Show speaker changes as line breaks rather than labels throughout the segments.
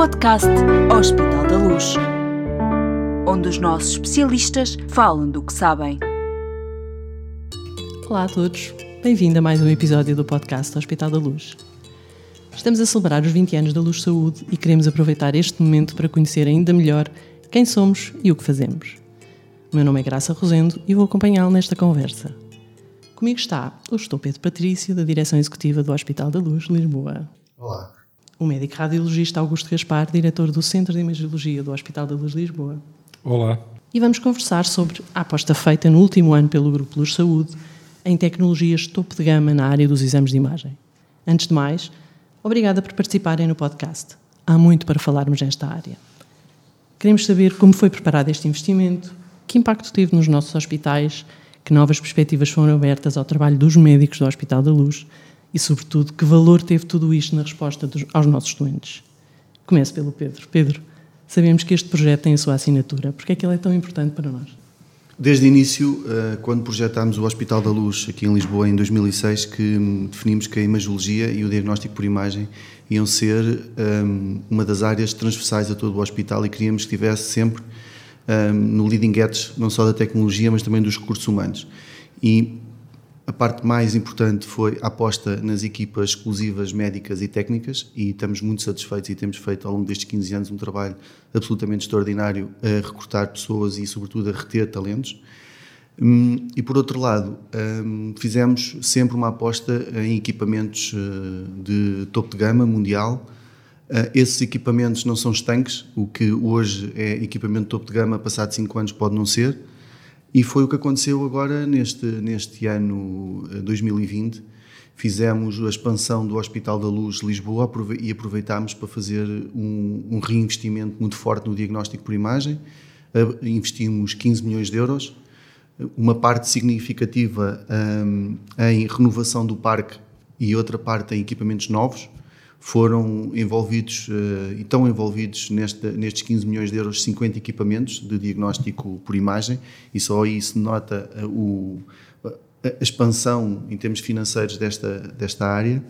podcast Hospital da Luz, onde os nossos especialistas falam do que sabem.
Olá a todos, bem-vindo a mais um episódio do podcast Hospital da Luz. Estamos a celebrar os 20 anos da Luz Saúde e queremos aproveitar este momento para conhecer ainda melhor quem somos e o que fazemos. O meu nome é Graça Rosendo e vou acompanhá-lo nesta conversa. Comigo está o Estou Pedro Patrício, da Direção Executiva do Hospital da Luz, Lisboa.
Olá.
O médico radiologista Augusto Gaspar, diretor do Centro de Imagiologia do Hospital da Luz, Lisboa.
Olá.
E vamos conversar sobre a aposta feita no último ano pelo Grupo Luz Saúde em tecnologias topo de gama na área dos exames de imagem. Antes de mais, obrigada por participarem no podcast. Há muito para falarmos nesta área. Queremos saber como foi preparado este investimento, que impacto teve nos nossos hospitais, que novas perspectivas foram abertas ao trabalho dos médicos do Hospital da Luz e, sobretudo, que valor teve tudo isto na resposta dos, aos nossos doentes. Começo pelo Pedro. Pedro, sabemos que este projeto tem a sua assinatura. Por que é que ele é tão importante para nós?
Desde o início, eh, quando projetámos o Hospital da Luz aqui em Lisboa em 2006, que hum, definimos que a imagiologia e o diagnóstico por imagem iam ser um, uma das áreas transversais a todo o hospital e queríamos que estivesse sempre um, no leading edge, não só da tecnologia, mas também dos recursos humanos. E a parte mais importante foi a aposta nas equipas exclusivas médicas e técnicas e estamos muito satisfeitos e temos feito ao longo destes 15 anos um trabalho absolutamente extraordinário a recrutar pessoas e sobretudo a reter talentos. Hum, e por outro lado, hum, fizemos sempre uma aposta em equipamentos eh, de topo de gama mundial. Eh, esses equipamentos não são estanques, o que hoje é equipamento de topo de gama, passado 5 anos pode não ser. E foi o que aconteceu agora neste, neste ano 2020. Eh, Fizemos a expansão do Hospital da Luz Lisboa e aproveitámos para fazer um, um reinvestimento muito forte no diagnóstico por imagem. Investimos 15 milhões de euros, uma parte significativa um, em renovação do parque e outra parte em equipamentos novos foram envolvidos uh, e estão envolvidos neste, nestes 15 milhões de euros 50 equipamentos de diagnóstico por imagem e só aí se nota uh, o, a expansão em termos financeiros desta, desta área.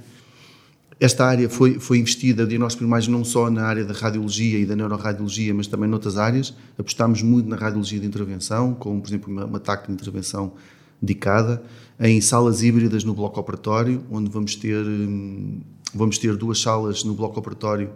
Esta área foi, foi investida, diagnóstico por imagem, não só na área da radiologia e da neuroradiologia, mas também noutras áreas. Apostámos muito na radiologia de intervenção, como, por exemplo, uma, uma TAC de intervenção dedicada, em salas híbridas no bloco operatório, onde vamos ter... Hum, Vamos ter duas salas no bloco operatório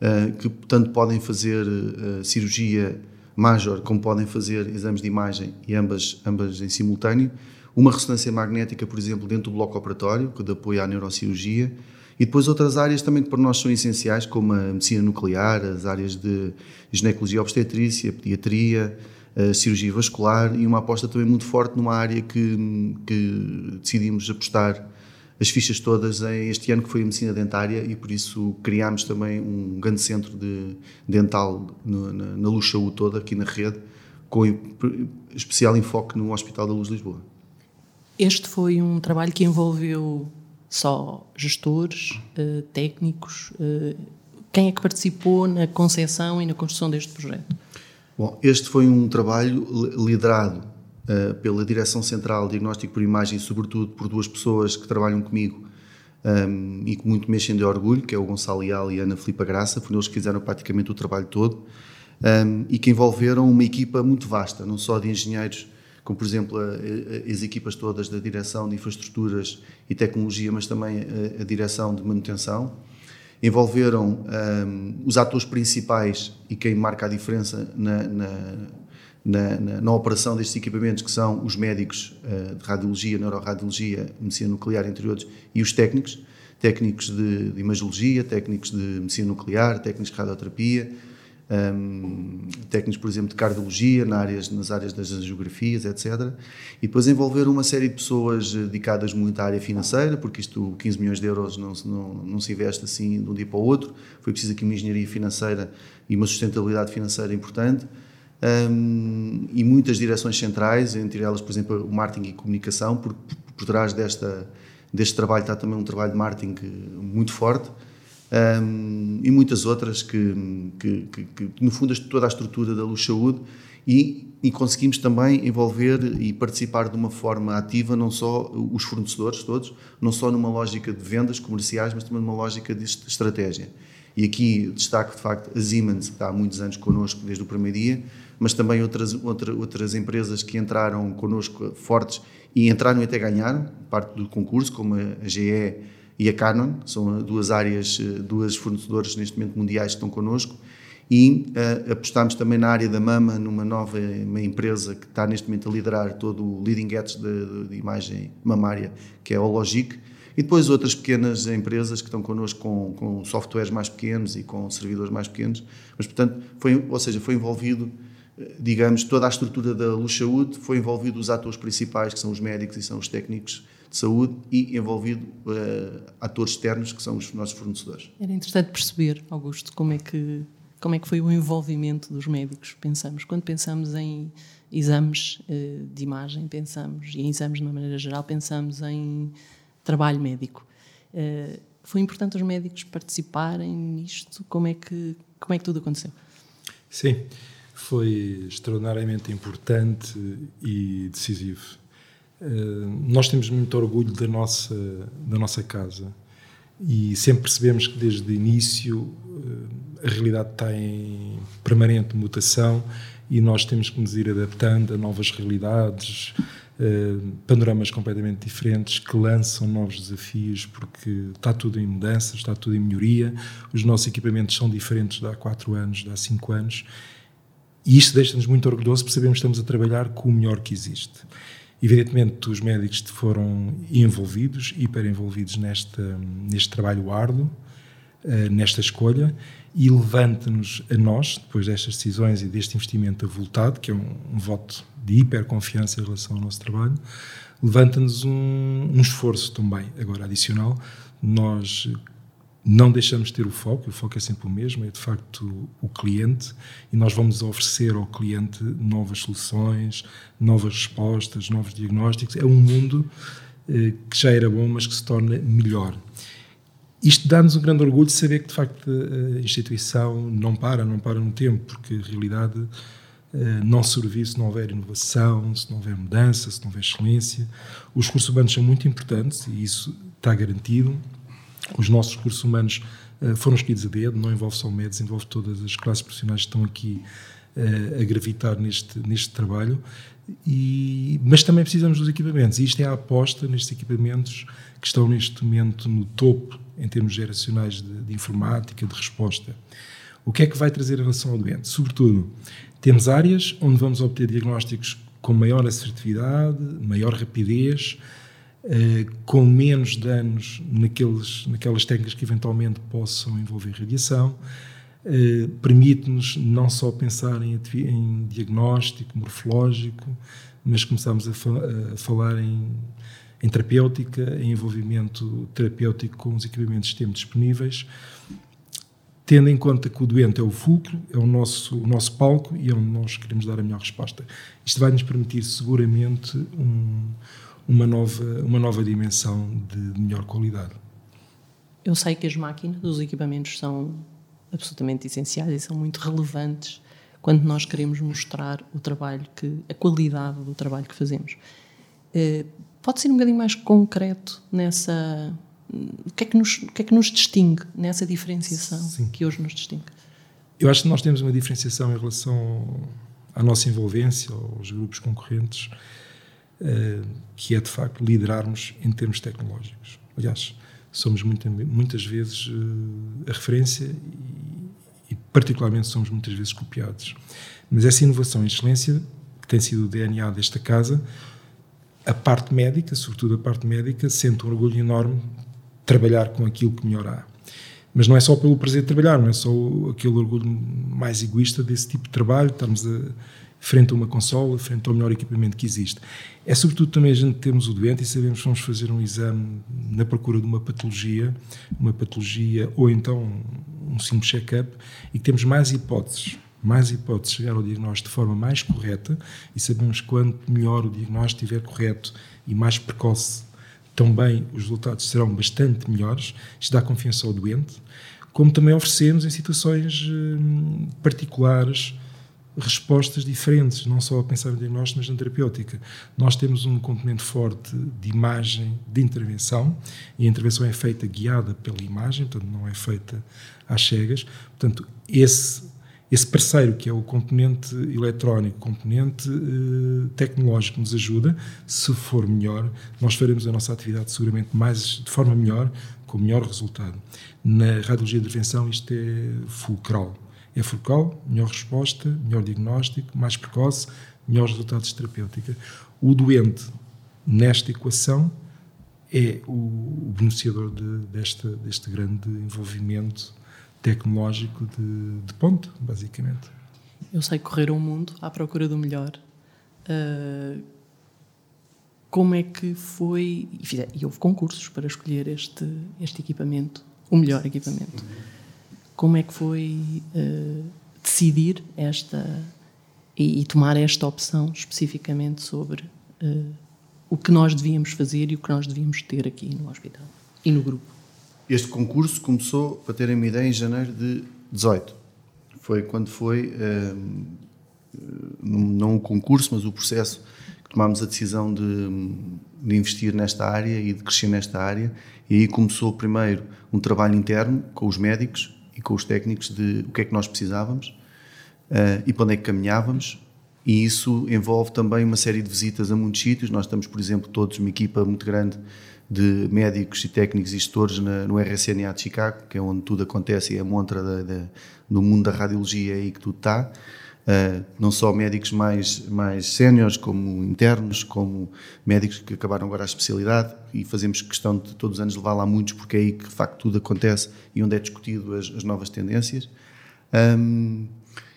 uh, que tanto podem fazer uh, cirurgia major como podem fazer exames de imagem e ambas, ambas em simultâneo. Uma ressonância magnética, por exemplo, dentro do bloco operatório, que de apoio à neurocirurgia. E depois outras áreas também que para nós são essenciais, como a medicina nuclear, as áreas de ginecologia obstetrícia, pediatria, cirurgia vascular e uma aposta também muito forte numa área que, que decidimos apostar as fichas todas este ano, que foi a medicina dentária, e por isso criámos também um grande centro de dental no, na, na Luz Saúde toda, aqui na rede, com especial enfoque no Hospital da Luz de Lisboa.
Este foi um trabalho que envolveu só gestores, eh, técnicos. Eh, quem é que participou na concepção e na construção deste projeto?
Bom, este foi um trabalho liderado uh, pela Direção Central Diagnóstico por Imagem, sobretudo por duas pessoas que trabalham comigo um, ehm, e que muito mexem de orgulho, que é o Gonçalo Leal e a Ana Filipa Graça, foram eles que fizeram praticamente o trabalho todo um, ehm, e que envolveram uma equipa muito vasta, não só de engenheiros, como por exemplo a, a, as equipas todas da Direção de Infraestruturas e Tecnologia, mas também a, a Direção de Manutenção. Envolveram um, ehm, os atores principais e quem marca a diferença na, na na, na, na, operação destes equipamentos, que são os médicos uh, de radiologia, neuroradiologia, medicina nuclear, entre outros, e os técnicos, técnicos de, de imagiologia, técnicos de medicina nuclear, técnicos de radioterapia, um, ehm, técnicos, por exemplo, de cardiologia, na áreas, nas áreas das geografias, etc. E depois envolver uma série de pessoas eh, dedicadas muito à área financeira, porque isto, 15 milhões de euros, não, não, não se investe assim de um dia para o outro. Foi preciso aqui uma engenharia financeira e uma sustentabilidade financeira importante um, e muitas direções centrais, entre elas, por exemplo, o marketing e comunicação. Por, por trás desta, deste trabalho está também um trabalho de marketing muito forte um, e muitas outras que, que, que, que, no fundo, toda a estrutura da Luz Saúde e, e, conseguimos também envolver e participar de uma forma ativa não só os fornecedores todos, não só numa lógica de vendas comerciais, mas também numa lógica de estratégia. E aqui destaco, de facto, a Siemens, que está há muitos anos connosco desde o primeiro dia, mas também outras, outra, outras empresas que entraram connosco fortes e entraram e até ganharam parte do concurso, como a GE e a Canon, são duas áreas, duas fornecedoras neste momento mundiais que estão connosco. E uh, apostámos também na área da mama, numa nova uma empresa que está neste momento a liderar todo o leading edge de, de, imagem mamária, que é a Hologic, e depois outras pequenas empresas que estão connosco com, com softwares mais pequenos e com servidores mais pequenos. Mas, portanto, foi, ou seja, foi envolvido, digamos, toda a estrutura da Luz Saúde, foi envolvido os atores principais, que são os médicos e são os técnicos de saúde, e envolvido uh, atores externos, que são os nossos fornecedores.
Era interessante perceber, Augusto, como é que como é que foi o envolvimento dos médicos? Pensamos, quando pensamos em exames uh, de imagem, pensamos, e em exames de uma maneira geral, pensamos em trabalho médico. Uh, foi importante os médicos participarem nisto? Como é que, como é que tudo aconteceu?
Sim, foi extraordinariamente importante e decisivo. Uh, nós temos muito orgulho da nossa, da nossa casa e sempre percebemos que desde o início uh, a realidade está em permanente mutação e nós temos que nos ir adaptando a novas realidades, eh, panoramas completamente diferentes que lançam novos desafios porque está tudo em mudança, está tudo em melhoria. Os nossos equipamentos são diferentes de há 4 anos, de há 5 anos. E isto deixa-nos muito orgulhosos porque sabemos que estamos a trabalhar com o melhor que existe. Evidentemente, os médicos foram envolvidos, hiper envolvidos neste, neste trabalho árduo, eh, nesta escolha, e levanta-nos a nós, depois destas decisões e deste investimento avultado, que é um, um voto de hiperconfiança em relação ao nosso trabalho, levanta-nos um, um, esforço também, agora adicional. Nós não deixamos de ter o foco, o foco é sempre o mesmo, é de facto o cliente, e nós vamos oferecer ao cliente novas soluções, novas respostas, novos diagnósticos. É um mundo eh, que já era bom, mas que se torna melhor. Isto dá-nos um grande orgulho de saber que, de facto, a instituição não para, não para no tempo, porque a realidade eh, não servir se não houver inovação, se não houver mudança, se não houver excelência. Os recursos humanos são muito importantes e isso está garantido. Os nossos recursos humanos eh, foram escolhidos a dedo, não envolve só médicos, envolve todas as classes profissionais que estão aqui eh, a gravitar neste, neste trabalho. E, mas também precisamos dos equipamentos. E isto é a aposta nestes equipamentos que estão neste momento no topo em termos geracionais de, de informática, de resposta. O que é que vai trazer em relação ao doente? Sobretudo, temos áreas onde vamos obter diagnósticos com maior assertividade, maior rapidez, eh, com menos danos naqueles, naquelas técnicas que eventualmente possam envolver radiação. Eh, permite-nos não só pensar em, em, diagnóstico morfológico, mas começamos a, fa a falar em, em, terapêutica, em envolvimento terapêutico com os equipamentos que temos disponíveis, tendo em conta que o doente é o fulcro, é o nosso, o nosso palco e é onde nós queremos dar a melhor resposta. Isto vai nos permitir seguramente um, uma, nova, uma nova dimensão de melhor qualidade.
Eu sei que as máquinas, os equipamentos são absolutamente essenciais e são muito relevantes quando nós queremos mostrar o trabalho que a qualidade do trabalho que fazemos. Eh, pode ser um bocadinho mais concreto nessa o que, é que nos, o que é que nos distingue nessa diferenciação Sim. que hoje nos distingue?
Eu acho que nós temos uma diferenciação em relação à nossa envolvência, aos grupos concorrentes, que é de facto liderarmos em termos tecnológicos. Aliás, somos muita, muitas vezes uh, a referência e, e, particularmente, somos muitas vezes copiados. Mas essa inovação e excelência, que tem sido o DNA desta casa, a parte médica, sobretudo a parte médica, sente um orgulho enorme trabalhar com aquilo que melhor há. Mas não é só pelo prazer de trabalhar, não é só aquele orgulho mais egoísta desse tipo de trabalho, estarmos a, frente a uma consola, frente ao melhor equipamento que existe. É sobretudo também a gente termos o doente e sabemos que vamos fazer um exame na procura de uma patologia, uma patologia ou então um simples check-up e que temos mais hipóteses, mais hipóteses de chegar ao diagnóstico de forma mais correta e sabemos quanto melhor o diagnóstico estiver correto e mais precoce também os resultados serão bastante melhores, isto dá confiança ao doente, como também oferecemos em situações hum, particulares, respostas diferentes, não só a pensar no diagnóstico, mas na terapêutica. Nós temos um componente forte de imagem de intervenção, e a intervenção é feita guiada pela imagem, portanto, não é feita às cegas. Portanto, esse, esse parceiro, que é o componente eletrónico, componente eh, tecnológico, nos ajuda. Se for melhor, nós faremos a nossa atividade seguramente mais, de forma melhor, com melhor resultado. Na radiologia de intervenção, isto é fulcral é focal, melhor resposta, melhor diagnóstico, mais precoce, melhores resultados terapêuticos. O doente, nesta equação, é o, beneficiador de, desta, deste grande envolvimento tecnológico de, de ponto, basicamente.
Eu sei correr o mundo à procura do melhor. Uh, como é que foi. E, fiz, e houve concursos para escolher este, este equipamento, o melhor equipamento. Como é que foi uh, decidir esta e, e, tomar esta opção especificamente sobre uh, o que nós devíamos fazer e o que nós devíamos ter aqui no hospital e no grupo?
Este concurso começou, para terem uma ideia, em janeiro de 18. Foi quando foi, uh, não o concurso, mas o processo que tomámos a decisão de, de investir nesta área e de crescer nesta área. E aí começou primeiro um trabalho interno com os médicos, e com os técnicos de o que é que nós precisávamos uh, e para onde é que caminhávamos. E isso envolve também uma série de visitas a muitos sítios. Nós estamos, por exemplo, todos uma equipa muito grande de médicos e técnicos e gestores na, no RSNA de Chicago, que é onde tudo acontece e é a montra da, da, do mundo da radiologia aí que tudo está. Uh, não só médicos mais, mais séniores, como internos, como médicos que acabaram agora a especialidade e fazemos questão de todos os anos levar lá muitos, porque é aí que de facto tudo acontece e onde é discutido as, as novas tendências. Um,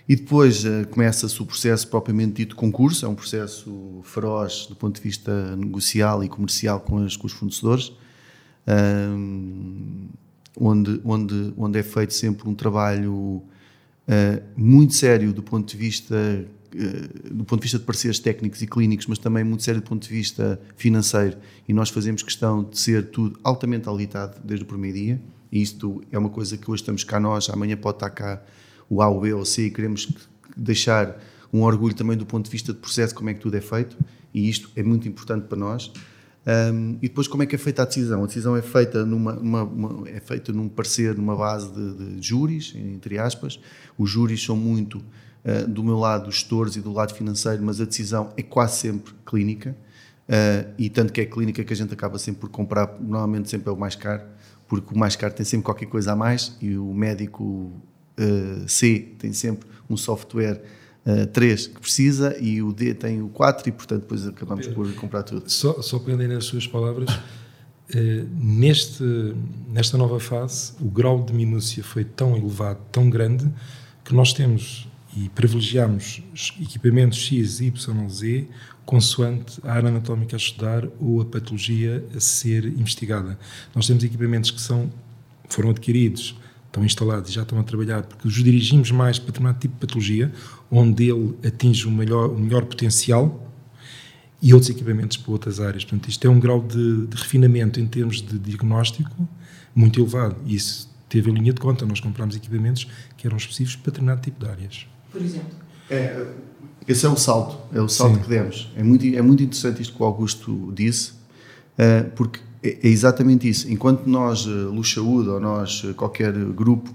e depois uh, começa-se o processo propriamente dito concurso, é um processo feroz do ponto de vista negocial e comercial com, as, com os fornecedores, um, onde, onde, onde é feito sempre um trabalho uh, muito sério do ponto de vista uh, do ponto de vista de pareceres técnicos e clínicos, mas também muito sério do ponto de vista financeiro. E nós fazemos questão de ser tudo altamente auditado desde o primeiro dia. E isto é uma coisa que hoje estamos cá nós, amanhã pode estar cá o A, o B ou o C e queremos deixar um orgulho também do ponto de vista de processo, como é que tudo é feito. E isto é muito importante para nós. Um, e depois como é que é feita a decisão? A decisão é feita numa, uma, uma, é feita num parecer, numa base de, de júris, entre aspas. Os júris são muito uh, do meu lado, dos gestores e do lado financeiro, mas a decisão é quase sempre clínica. Uh, e tanto que é clínica que a gente acaba sempre por comprar, normalmente sempre é o mais caro, porque o mais caro tem sempre qualquer coisa a mais e o médico uh, C tem sempre um software 3 uh, que precisa e o D tem o 4 e portanto depois acabamos Pedro, por comprar tudo.
Só, só para entender as suas palavras, uh, neste, nesta nova fase o grau de minúcia foi tão elevado, tão grande, que nós temos e privilegiamos equipamentos X, Y, Z consoante a área anatómica a estudar ou a patologia a ser investigada. Nós temos equipamentos que são, foram adquiridos estão instalados e já estão a trabalhar, porque os dirigimos mais para determinado tipo de patologia, onde ele atinge o melhor, o melhor potencial, e outros equipamentos para outras áreas. Portanto, isto é um grau de, de refinamento em termos de diagnóstico muito elevado. E isso teve a linha de conta. Nós comprámos equipamentos que eram específicos para determinado tipo de áreas.
Por exemplo?
É, esse é o salto, é o salto Sim. que demos. É muito, é muito interessante isto que o Augusto disse, eh, porque é, é exatamente isso. Enquanto nós, eh, Luz Saúde, ou nós, eh, qualquer grupo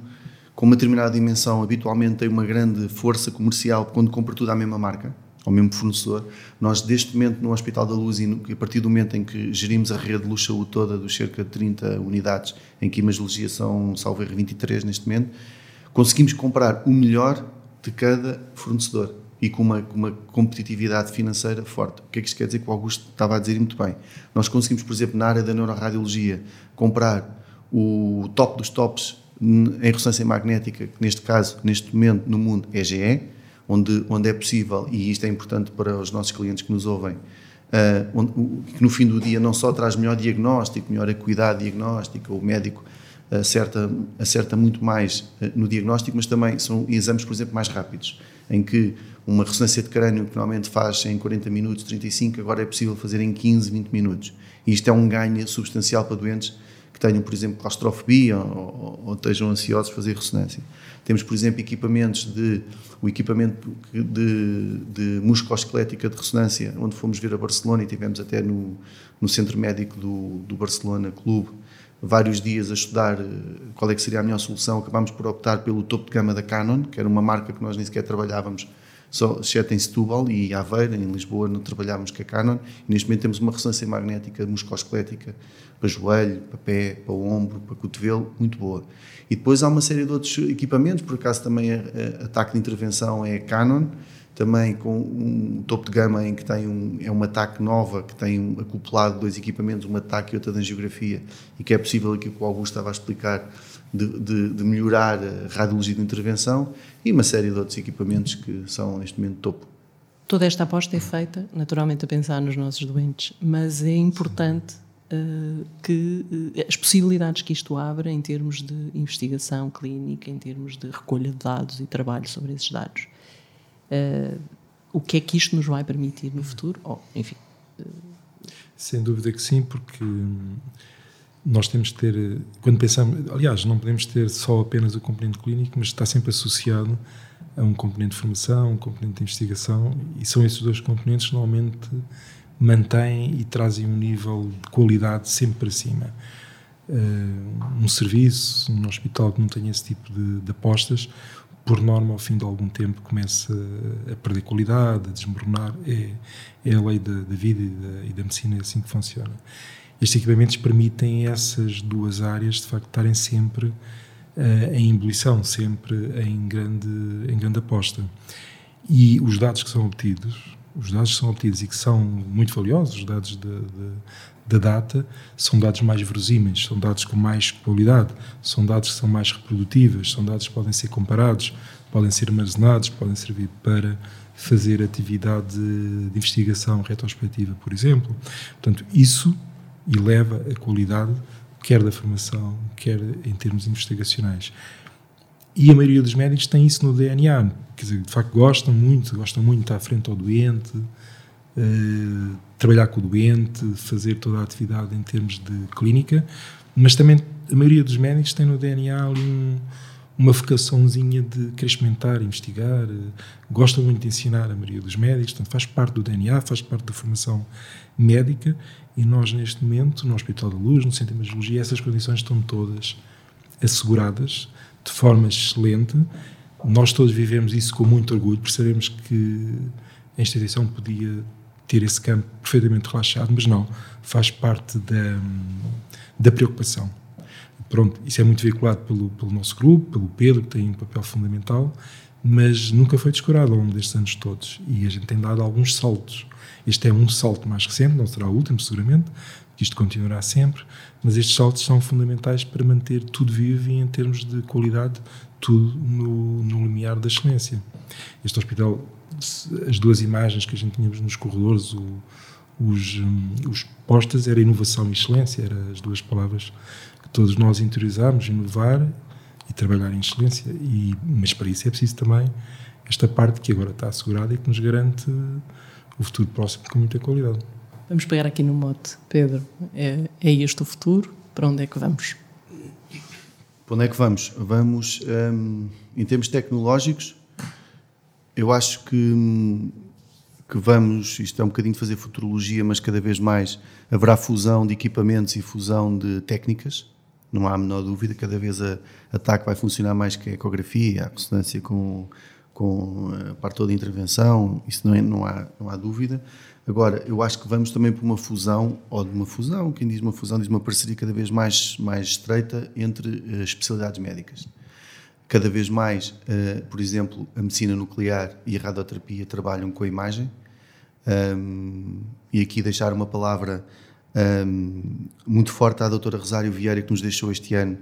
com uma determinada dimensão, habitualmente tem uma grande força comercial quando compra tudo à mesma marca, ao mesmo fornecedor, nós, deste momento, no Hospital da Luz, e a partir do momento em que gerimos a rede Luz Saúde toda, dos cerca de 30 unidades, em que imagiologia são, salvo erro, 23 neste momento, conseguimos comprar o melhor de cada fornecedor e com uma, uma, competitividade financeira forte. O que é que isto quer dizer? Que o Augusto estava a dizer muito bem. Nós conseguimos, por exemplo, na área da neuroradiologia, comprar o top dos tops em ressonância magnética, que neste caso, neste momento, no mundo, é GE, onde, onde é possível, e isto é importante para os nossos clientes que nos ouvem, uh, onde, que no fim do dia não só traz melhor diagnóstico, melhor acuidade diagnóstica, o médico acerta, acerta muito mais uh, no diagnóstico, mas também são exames, por exemplo, mais rápidos, em que uma ressonância de crânio que normalmente faz em 40 minutos, 35, agora é possível fazer em 15, 20 minutos. E isto é um ganho substancial para doentes que tenham, por exemplo, claustrofobia ou, ou, estejam ansiosos de fazer ressonância. Temos, por exemplo, equipamentos de o equipamento de, de musculoesquelética de ressonância, onde fomos ver a Barcelona e tivemos até no, no centro médico do, do Barcelona Clube vários dias a estudar eh, qual é que seria a melhor solução. Acabámos por optar pelo topo de gama da Canon, que era uma marca que nós nem sequer trabalhávamos, só, exceto em Setúbal e Aveiro, em Lisboa não trabalhávamos com a Canon. E neste momento temos uma ressonância magnética musculoesquelética para joelho, para pé, para ombro, para cotovelo, muito boa. E depois há uma série de outros equipamentos, por acaso também a, a ataque de intervenção é Canon, também com um topo de gama em que tem um, é uma TAC nova, que tem um, acoplado dois equipamentos, uma TAC e outra de angiografia, e que é possível aqui que o Augusto estava a explicar, de, de, de, melhorar a radiologia de intervenção, e uma série de outros equipamentos que são neste momento topo.
Toda esta aposta é feita, naturalmente, a pensar nos nossos doentes, mas é importante uh, que uh, as possibilidades que isto abre em termos de investigação clínica, em termos de recolha de dados e trabalho sobre esses dados uh, o que é que isto nos vai permitir no futuro? Oh, enfim.
Sem dúvida que sim, porque nós temos que ter, quando pensamos, aliás, não podemos ter só apenas o componente clínico, mas está sempre associado a um componente de formação, um componente de investigação, e são esses dois componentes que normalmente mantêm e trazem um nível de qualidade sempre para cima. Uh, um serviço, um hospital que não tenha esse tipo de, de apostas, por norma, ao fim de algum tempo, começa a perder qualidade, a desmoronar. É, é a lei da, da vida e da, e da, medicina, é assim que funciona. Estes equipamentos permitem essas duas áreas, de facto, estarem sempre uh, em ebulição, sempre em grande, em grande aposta. E os dados que são obtidos, os dados que são obtidos e que são muito valiosos, os dados de, de da data são dados mais verosímeis, são dados com mais qualidade, são dados que são mais reprodutíveis, são dados que podem ser comparados, podem ser armazenados, podem servir para fazer atividade de investigação retrospectiva, por exemplo. Portanto, isso eleva a qualidade, quer da formação, quer em termos investigacionais. E a maioria dos médicos tem isso no DNA, quer dizer, de facto gostam muito, gostam muito de estar à frente ao doente, uh, trabalhar com o doente, fazer toda a atividade em termos de clínica, mas também a maioria dos médicos tem no DNA ali um, uma vocaçãozinha de querer experimentar, investigar, gosta muito de ensinar a maioria dos médicos, portanto faz parte do DNA, faz parte da formação médica e nós neste momento, no Hospital da Luz, no Centro de Imagiologia, essas condições estão todas asseguradas de forma excelente. Nós todos vivemos isso com muito orgulho, percebemos que a instituição podia ter esse campo perfeitamente relaxado, mas não, faz parte da, da preocupação. Pronto, isso é muito veiculado pelo, pelo nosso grupo, pelo Pedro, que tem um papel fundamental, mas nunca foi descurado ao longo destes anos todos. E a gente tem dado alguns saltos. Este é um salto mais recente, não será o último, seguramente, que isto continuará sempre, mas estes saltos são fundamentais para manter tudo vivo e, em termos de qualidade, tudo no, no limiar da excelência. Este hospital as duas imagens que a gente tínhamos nos corredores, o, os, um, os postas, era inovação e excelência, eram as duas palavras que todos nós interiorizámos, inovar e trabalhar em excelência. E, mas para isso é preciso também esta parte que agora está assegurada e que nos garante o futuro próximo com muita qualidade.
Vamos pegar aqui no mote, Pedro. É, é este o futuro? Para onde é que vamos?
Para onde é que vamos? Vamos, um, em termos tecnológicos, eu acho que, que vamos, isto é um bocadinho de fazer futurologia, mas cada vez mais haverá fusão de equipamentos e fusão de técnicas, não há a menor dúvida, cada vez a, a TAC vai funcionar mais que a ecografia, a ressonância com, com a parte toda de intervenção, isso não, é, não, há, não há dúvida. Agora, eu acho que vamos também para uma fusão, ou de uma fusão, quem diz uma fusão diz uma parceria cada vez mais, mais estreita entre uh, especialidades médicas cada vez mais, uh, por exemplo, a medicina nuclear e a radioterapia trabalham com a imagem. Um, e aqui deixar uma palavra um, muito forte à doutora Rosário Vieira, que nos deixou este ano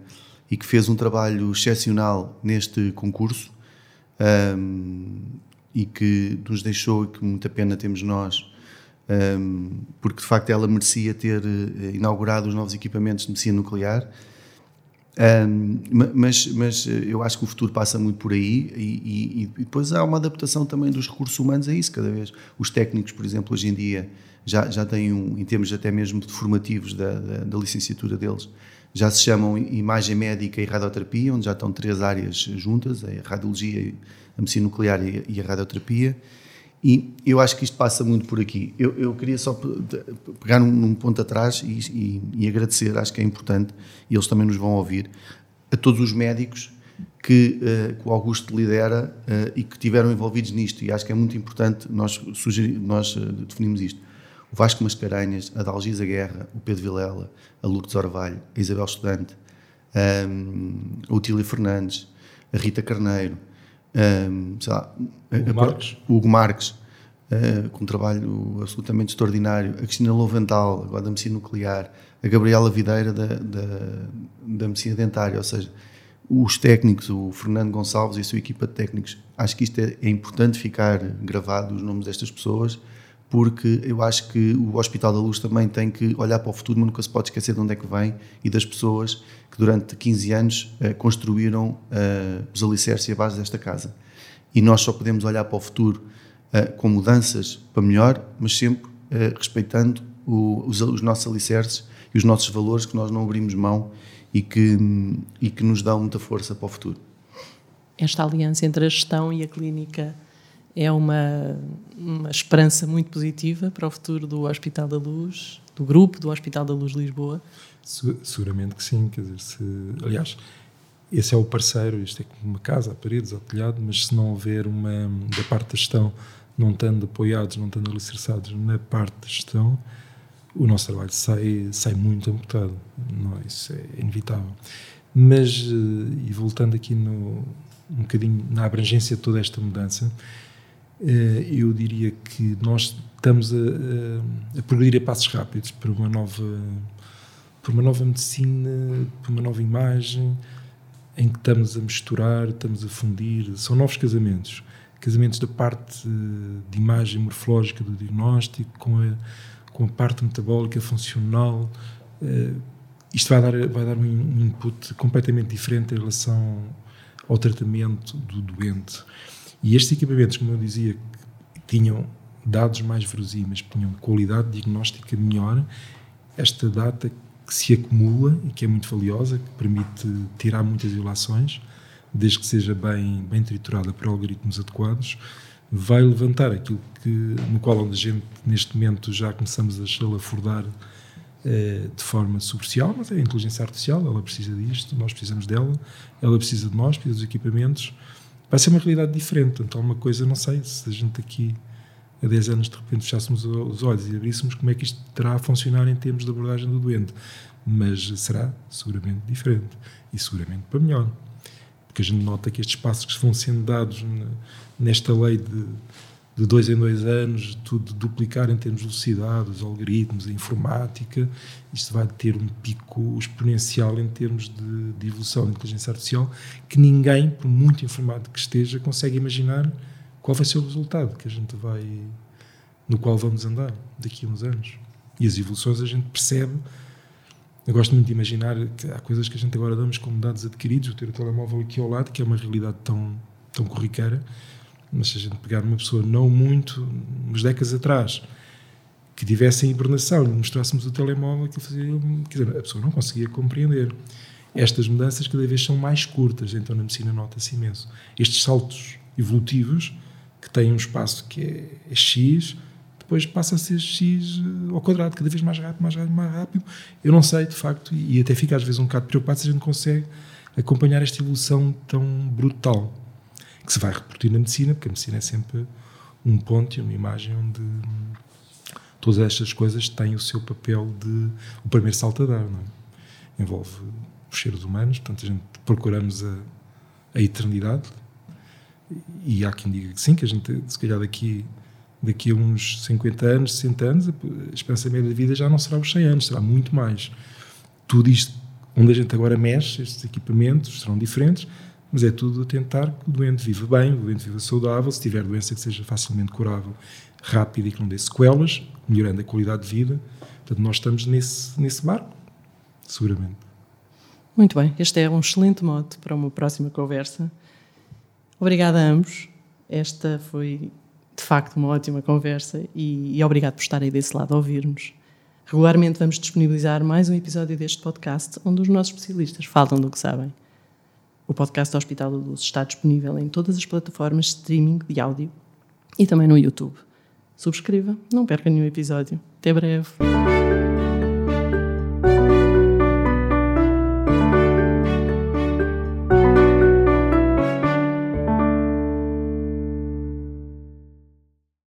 e que fez um trabalho excepcional neste concurso um, e que nos deixou, e que muita pena temos nós, porque de facto ela merecia ter uh, inaugurado os novos equipamentos de medicina nuclear Um, mas, mas eu acho que o futuro passa muito por aí e, e, e, depois há uma adaptação também dos recursos humanos a isso cada vez. Os técnicos, por exemplo, hoje em dia já, já têm um, em termos até mesmo de formativos da, da, da licenciatura deles, já se chamam imagem médica e radioterapia, onde já estão três áreas juntas, a radiologia, a medicina nuclear e a radioterapia. E eu acho que isto passa muito por aqui. Eu, eu queria só pegar num, ponto atrás e, e, e, agradecer, acho que é importante, e eles também nos vão ouvir, a todos os médicos que, uh, que o Augusto lidera uh, e que tiveram envolvidos nisto. E acho que é muito importante nós, sugerir, nós uh, definimos isto. O Vasco Mascarenhas, a Dalgisa Guerra, o Pedro Vilela, a Lourdes Orvalho, a Isabel Estudante, um, a Otília Fernandes, a Rita Carneiro, um, lá,
Hugo Marques,
Hugo Marques uh, com um trabalho absolutamente extraordinário, a Cristina Louvental, agora da medicina nuclear, a Gabriela Videira da, da, da medicina dentária, ou seja, os técnicos, o Fernando Gonçalves e a sua equipa de técnicos, acho que isto é, é importante ficar gravado, os nomes destas pessoas, porque eu acho que o Hospital da Luz também tem que olhar para o futuro, mas nunca se pode esquecer de onde é que vem e das pessoas que durante 15 anos uh, construíram uh, os alicerces e a base desta casa. E nós só podemos olhar para o futuro uh, com mudanças para melhor, mas sempre respeitando o, os, os, nossos alicerces e os nossos valores que nós não abrimos mão e que, e que nos dão muita força para o futuro.
Esta aliança entre a gestão e a clínica é uma, uma esperança muito positiva para o futuro do Hospital da Luz, do grupo do Hospital da Luz Lisboa?
Seguramente que sim, quer dizer, se, aliás, esse é o parceiro, isto é uma casa, paredes, ao telhado, mas se não houver uma, da parte da gestão, não estando apoiados, não estando alicerçados na parte da gestão, o nosso trabalho sai, sai muito amputado, não, isso é inevitável. Mas, eh, e voltando aqui no, um bocadinho na abrangência de toda esta mudança, eu diria que nós estamos a, a, progredir a passos rápidos para uma nova para uma nova medicina, para uma nova imagem, em que estamos a misturar, estamos a fundir, são novos casamentos, casamentos da parte de imagem morfológica do diagnóstico com a com a parte metabólica funcional. Uh, isto vai dar vai dar um input completamente diferente em relação ao tratamento do doente. E estes equipamentos, como eu dizia, tinham dados mais verosímeis, tinham qualidade diagnóstica melhor, esta data que se acumula e que é muito valiosa, que permite tirar muitas violações, desde que seja bem, bem triturada por algoritmos adequados, vai levantar aquilo que, no qual a gente, neste momento, já começamos a salafordar eh, de forma superficial, mas é a inteligência artificial, ela precisa disto, nós precisamos dela, ela precisa de nós, precisa dos equipamentos, vai ser uma realidade diferente. Portanto, uma coisa, não sei, se a gente aqui a 10 anos de repente fechássemos os olhos e abríssemos, como é que isto terá a funcionar em termos de abordagem do doente. Mas será seguramente diferente e seguramente para melhor. Porque a gente nota que estes passos que vão sendo dados nesta lei de de dois em dois anos, tudo duplicar em termos de velocidade, os algoritmos, a informática, isto vai ter um pico exponencial em termos de, de evolução da inteligência artificial que ninguém, por muito informado que esteja, consegue imaginar qual vai ser o resultado que a gente vai, no qual vamos andar daqui a uns anos. E as evoluções a gente percebe. Eu gosto muito de imaginar que há coisas que a gente agora damos como dados adquiridos, o ter o telemóvel aqui ao lado, que é uma realidade tão, tão corriqueira, mas se a gente pegar uma pessoa não muito, umas décadas atrás, que tivesse em hibernação e mostrássemos o telemóvel, que fazia, quer dizer, a pessoa não conseguia compreender. Estas mudanças cada vez são mais curtas, então na medicina nota-se imenso. Estes saltos evolutivos, que têm um espaço que é, é X, depois passa a ser X ao quadrado, cada vez mais rápido, mais rápido, mais rápido. Eu não sei, de facto, e até fica às vezes um bocado preocupado se a gente consegue acompanhar esta evolução tão brutal que se vai repetir na medicina, porque a medicina é sempre um ponto e uma imagem onde todas estas coisas têm o seu papel de o primeiro salto a dar, não é? Envolve os seres humanos, portanto a gente procuramos a, a eternidade e há quem diga que sim, que a gente se calhar daqui daqui a uns 50 anos, 60 anos, a esperança média de vida já não será os 100 anos, será muito mais. Tudo isto onde a gente agora mexe, estes equipamentos serão diferentes, mas é tudo a tentar que o doente viva bem, o doente viva saudável, se tiver doença que seja facilmente curável, rápida e que não dê sequelas, melhorando a qualidade de vida. Portanto, nós estamos nesse, nesse barco, seguramente.
Muito bem, este é um excelente mote para uma próxima conversa. Obrigada a ambos. Esta foi de facto uma ótima conversa e, e obrigado por estarem desse lado a ouvir-nos. Regularmente vamos disponibilizar mais um episódio deste podcast onde os nossos especialistas falam do que sabem. O podcast do Hospital da Luz está disponível em todas as plataformas de streaming de áudio e também no YouTube. Subscreva, não perca nenhum episódio. Até breve.